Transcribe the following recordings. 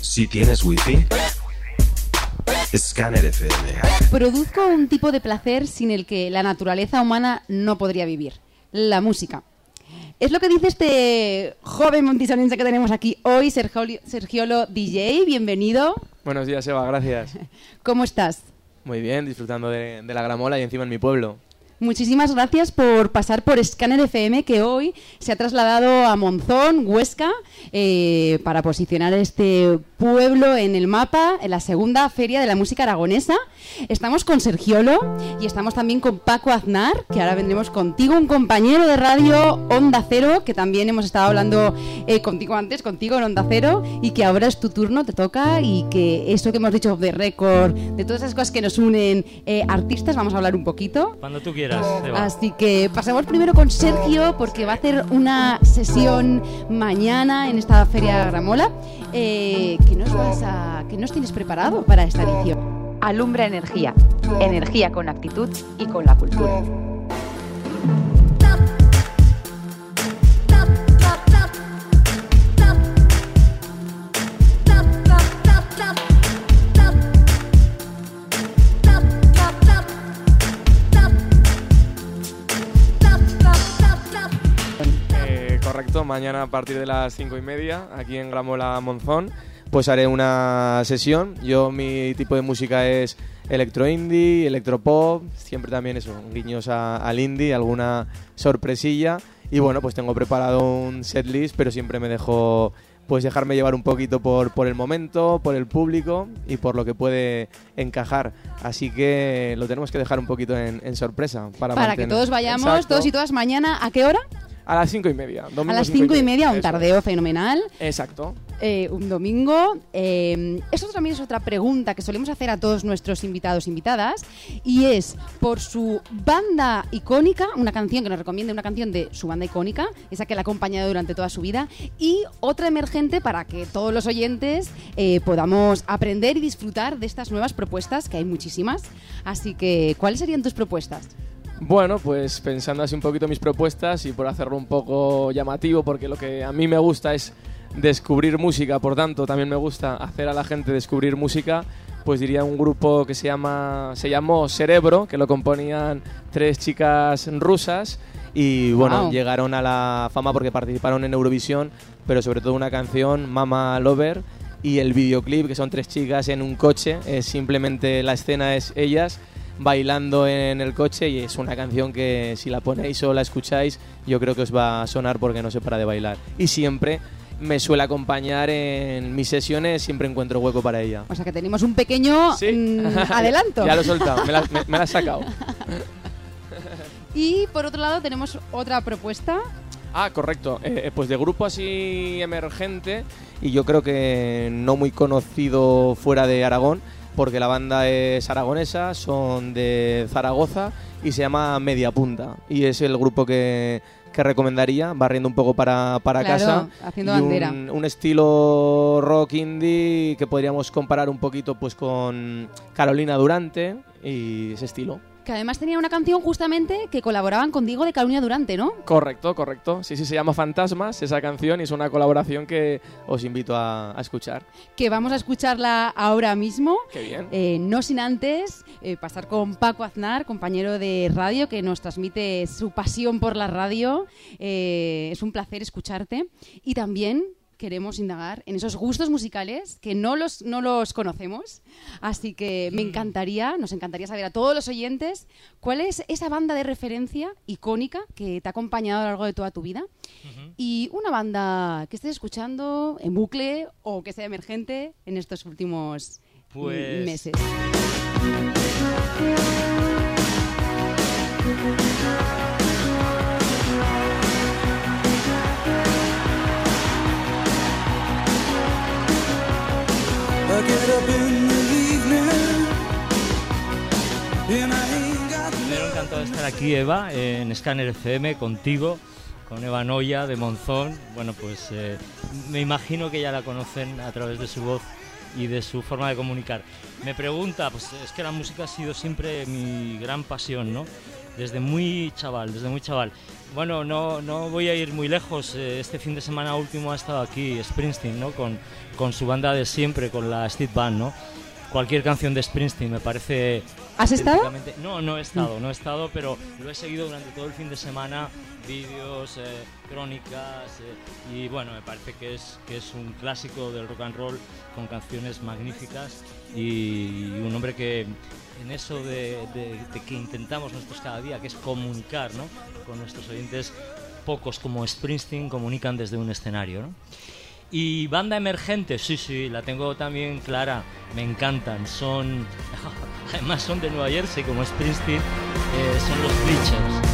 Si tienes wifi, Scanner FM. Produzco un tipo de placer sin el que la naturaleza humana no podría vivir, la música. Es lo que dice este joven montisonense que tenemos aquí hoy, Sergio- Sergiolo DJ. Bienvenido. Buenos días, Eva, gracias. ¿Cómo estás? Muy bien, disfrutando de, de la gramola y encima en mi pueblo. Muchísimas gracias por pasar por Scanner FM, que hoy se ha trasladado a Monzón, Huesca, eh, para posicionar este pueblo en el mapa, en la segunda feria de la música aragonesa. Estamos con Sergiolo y estamos también con Paco Aznar, que ahora vendremos contigo, un compañero de radio Onda Cero, que también hemos estado hablando eh, contigo antes, contigo en Onda Cero, y que ahora es tu turno, te toca, y que eso que hemos dicho de récord, de todas esas cosas que nos unen eh, artistas, vamos a hablar un poquito. Cuando tú quieras, Eva. Así que pasamos primero con Sergio porque va a hacer una sesión mañana en esta feria Gramola. Eh, ¿qué, nos vas a, ¿Qué nos tienes preparado para esta edición? Alumbra energía, energía con actitud y con la cultura. Eh, correcto, mañana a partir de las cinco y media, aquí en Gramola Monzón, pues haré una sesión. Yo mi tipo de música es electro indie, electropop, siempre también eso, guiños a- al indie, alguna sorpresilla. Y bueno, pues tengo preparado un setlist, pero siempre me dejo pues dejarme llevar un poquito por, por el momento, por el público y por lo que puede encajar. Así que lo tenemos que dejar un poquito en, en sorpresa. Para, Para que todos vayamos, Exacto. todos y todas mañana, ¿a qué hora? A las cinco y media. domingo a las cinco y media, un tardeo fenomenal. Exacto. eh, un domingo. Eh, eso también es otra pregunta que solemos hacer a todos nuestros invitados e invitadas y es por su banda icónica, una canción que nos recomiende una canción de su banda icónica, esa que la ha acompañado durante toda su vida y otra emergente para que todos los oyentes eh, podamos aprender y disfrutar de estas nuevas propuestas, que hay muchísimas. Así que, ¿cuáles serían tus propuestas? Bueno, pues pensando así un poquito mis propuestas y por hacerlo un poco llamativo, porque lo que a mí me gusta es descubrir música, por tanto también me gusta hacer a la gente descubrir música, pues diría un grupo que se llama se llamó Cerebro, que lo componían tres chicas rusas y bueno, Wow. llegaron a la fama porque participaron en Eurovisión, pero sobre todo una canción, Mama Lover, y el videoclip, que son tres chicas en un coche, es simplemente la escena es ellas bailando en el coche y es una canción que si la ponéis o la escucháis yo creo que os va a sonar porque no se para de bailar. Y siempre me suele acompañar en mis sesiones, siempre encuentro hueco para ella. O sea que tenemos un pequeño Sí. mm, adelanto. ya lo he soltado, me la, me- me la has sacado. Y por otro lado tenemos otra propuesta. Ah, correcto. Eh, eh, pues de grupo así emergente y yo creo que no muy conocido fuera de Aragón, porque la banda es aragonesa, son de Zaragoza y se llama Media Punta. Y es el grupo que, que recomendaría, barriendo un poco para, para Claro, casa. haciendo y bandera. Un, un estilo rock indie que podríamos comparar un poquito pues con Carolina Durante y ese estilo. Que además tenía una canción justamente que colaboraban con Diego de Carolina Durante, ¿no? Correcto, correcto. Sí, sí, se llama Fantasmas esa canción y es una colaboración que os invito a, a escuchar. Que vamos a escucharla ahora mismo. Qué bien. Eh, no sin antes eh, pasar con Paco Aznar, compañero de radio, que nos transmite su pasión por la radio. Eh, es un placer escucharte. Y también queremos indagar en esos gustos musicales que no los, no los conocemos. Así que me encantaría, nos encantaría saber a todos los oyentes cuál es esa banda de referencia icónica que te ha acompañado a lo largo de toda tu vida. Y una banda que estés escuchando en bucle o que sea emergente en estos últimos mm, Pues- meses. Primero encantado de estar aquí, Eva, en Scanner FM, contigo, con Eva Noya de Monzón. Bueno, pues eh, me imagino que ya la conocen a través de su voz y de su forma de comunicar. Me pregunta, pues es que la música ha sido siempre mi gran pasión, ¿no? Desde muy chaval, desde muy chaval. Bueno, no, no voy a ir muy lejos. eh, Este fin de semana último ha estado aquí Springsteen, ¿no? Con, con su banda de siempre, con la Street Band, ¿no? Cualquier canción de Springsteen me parece... ¿Has estado? No, no he estado, no he estado, pero lo he seguido durante todo el fin de semana, vídeos, eh, crónicas, eh, y bueno, me parece que es, que es un clásico del rock and roll con canciones magníficas y un hombre que en eso de, de- de que intentamos nosotros cada día, que es comunicar ¿no? con nuestros oyentes, pocos como Springsteen comunican desde un escenario. ¿no? Y banda emergente, sí, sí, la tengo también clara, me encantan, son, además son de Nueva Jersey como Springsteen, eh, son los Bleachers.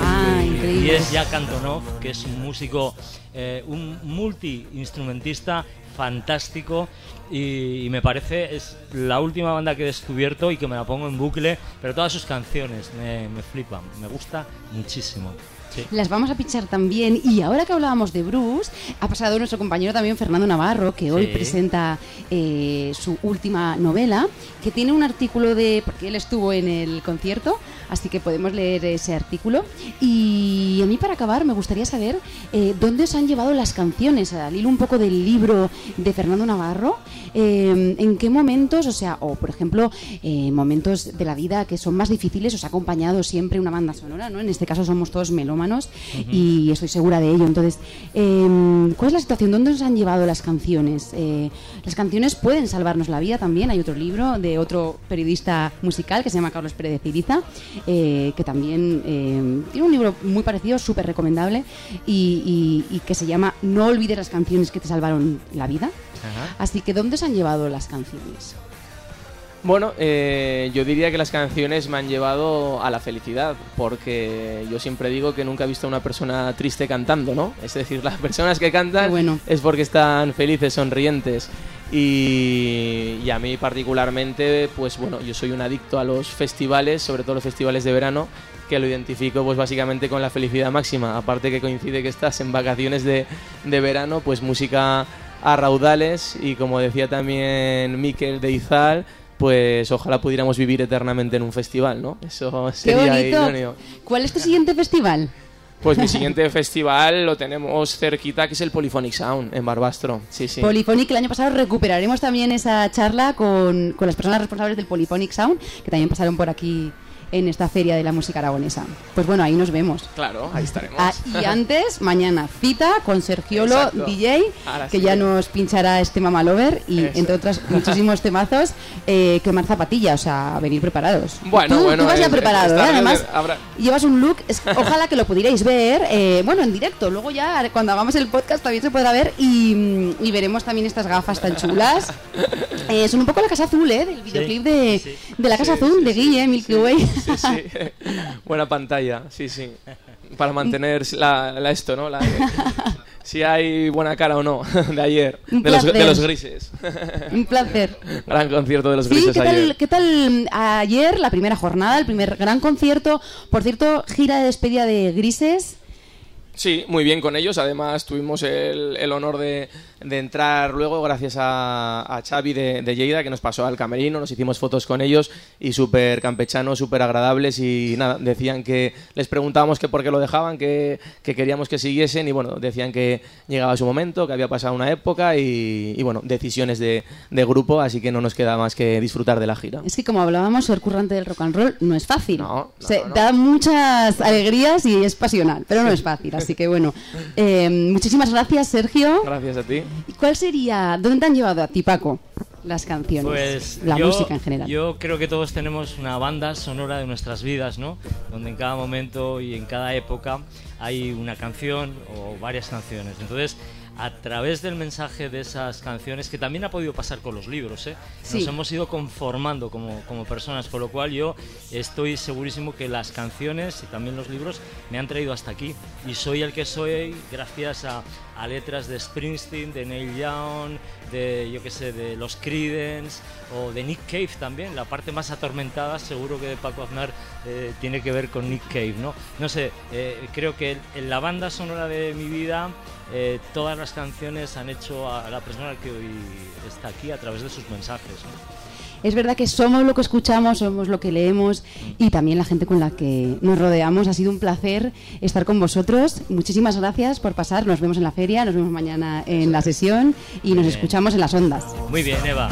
Ah, Y es Jack Antonoff, que es un músico, eh, un multi-instrumentista fantástico y, y me parece es la última banda que he descubierto y que me la pongo en bucle, pero todas sus canciones me, me flipan, me gusta muchísimo. Sí. Las vamos a pinchar también. Y ahora que hablábamos de Bruce, ha pasado nuestro compañero también Fernando Navarro, que hoy Sí. presenta eh, su última novela, que tiene un artículo de. porque él estuvo en el concierto, así que podemos leer ese artículo. Y a mí, para acabar, me gustaría saber eh, dónde os han llevado las canciones, al hilo un poco del libro de Fernando Navarro. eh, en qué momentos, o sea, o por ejemplo, eh, momentos de la vida que son más difíciles, os ha acompañado siempre una banda sonora, ¿no? En este caso somos todos melómanos y estoy segura de ello. Entonces, eh, ¿cuál es la situación? ¿Dónde os han llevado las canciones? Eh, las canciones pueden salvarnos la vida también. Hay otro libro de otro periodista musical que se llama Carlos Pérez de Ciriza, eh, que también eh, tiene un libro muy parecido, súper recomendable, y, y- y que se llama No olvides las canciones que te salvaron la vida. Ajá. Así que, ¿dónde os han llevado las canciones? Bueno, eh, yo diría que las canciones me han llevado a la felicidad, porque yo siempre digo que nunca he visto a una persona triste cantando, ¿no? Es decir, las personas que cantan bueno. es porque están felices, sonrientes. Y, y a mí particularmente, pues bueno, yo soy un adicto a los festivales, sobre todo los festivales de verano, que lo identifico pues básicamente con la felicidad máxima. Aparte que coincide que estás en vacaciones de, de verano, pues música a raudales y como decía también Miquel de Izal, pues ojalá pudiéramos vivir eternamente en un festival, ¿no? Eso ¡Qué sería bonito! idóneo. ¿Cuál es tu siguiente festival? Pues mi siguiente festival lo tenemos cerquita, que es el Polyphonic Sound en Barbastro. Sí, sí. Polyphonic, el año pasado recuperaremos también esa charla con, con las personas responsables del Polyphonic Sound, que también pasaron por aquí en esta feria de la música aragonesa. Pues bueno, ahí nos vemos. Claro, ahí estaremos. Ah, y antes, mañana, cita con Sergiolo Exacto. DJ, Ahora que sí. ya nos pinchará este Mama Lover y, Eso. entre otros muchísimos temazos, eh, quemar zapatilla, o sea, venir preparados. Bueno, tú, bueno, tú vas ya es- preparado, ¿eh? Además, habrá- llevas un look, es- ojalá que lo pudierais ver, eh, bueno, en directo, luego ya cuando hagamos el podcast también se podrá ver y, y veremos también estas gafas tan chulas. Eh, son un poco la Casa Azul, ¿eh? Del videoclip de, sí. de la Casa Sí, Azul, de Guille, Milky Way. Sí, sí. Buena pantalla, sí, sí. Para mantener la, la esto, ¿no? La- si hay buena cara o no, de ayer. De los, de los grises. un placer. Gran concierto de los grises ¿qué ayer. tal, ¿qué tal mm, ayer, la primera jornada, el primer gran concierto? Por cierto, gira de despedida de Grises. Sí, muy bien con ellos. Además, tuvimos el, el honor de, de entrar luego, gracias a, a Xavi de, de Lleida, que nos pasó al camerino. Nos hicimos fotos con ellos y súper campechanos, súper agradables. Y nada, decían que les preguntábamos que por qué lo dejaban, que, que queríamos que siguiesen. Y bueno, decían que llegaba su momento, que había pasado una época y, y bueno, decisiones de, de grupo. Así que no nos queda más que disfrutar de la gira. Es que como hablábamos, ser currante del rock and roll no es fácil. No, no, Se no. da muchas alegrías y es pasional, pero no es fácil. Así que bueno, eh, muchísimas gracias, Sergio. Gracias a ti. ¿Y cuál sería, dónde te han llevado a ti, Paco, las canciones? Pues la yo, música en general. Yo creo que todos tenemos una banda sonora de nuestras vidas, ¿no? Donde en cada momento y en cada época hay una canción o varias canciones. Entonces, a través del mensaje de esas canciones, que también ha podido pasar con los libros, ¿eh? Sí. nos hemos ido conformando como, como personas, por lo cual yo estoy segurísimo que las canciones y también los libros me han traído hasta aquí y soy el que soy gracias a, a letras de Springsteen, de Neil Young, de yo qué sé, de los Creedence o de Nick Cave también. La parte más atormentada seguro que de Paco Aznar eh, tiene que ver con Nick Cave, ¿no? No sé, eh, creo que en la banda sonora de mi vida eh, todas las canciones han hecho a la persona que hoy está aquí a través de sus mensajes, es verdad que somos lo que escuchamos, somos lo que leemos y también la gente con la que nos rodeamos. Ha sido un placer estar con vosotros. Muchísimas gracias por pasar. Nos vemos en la feria, nos vemos mañana en la sesión y nos escuchamos en las ondas. Muy bien, Eva.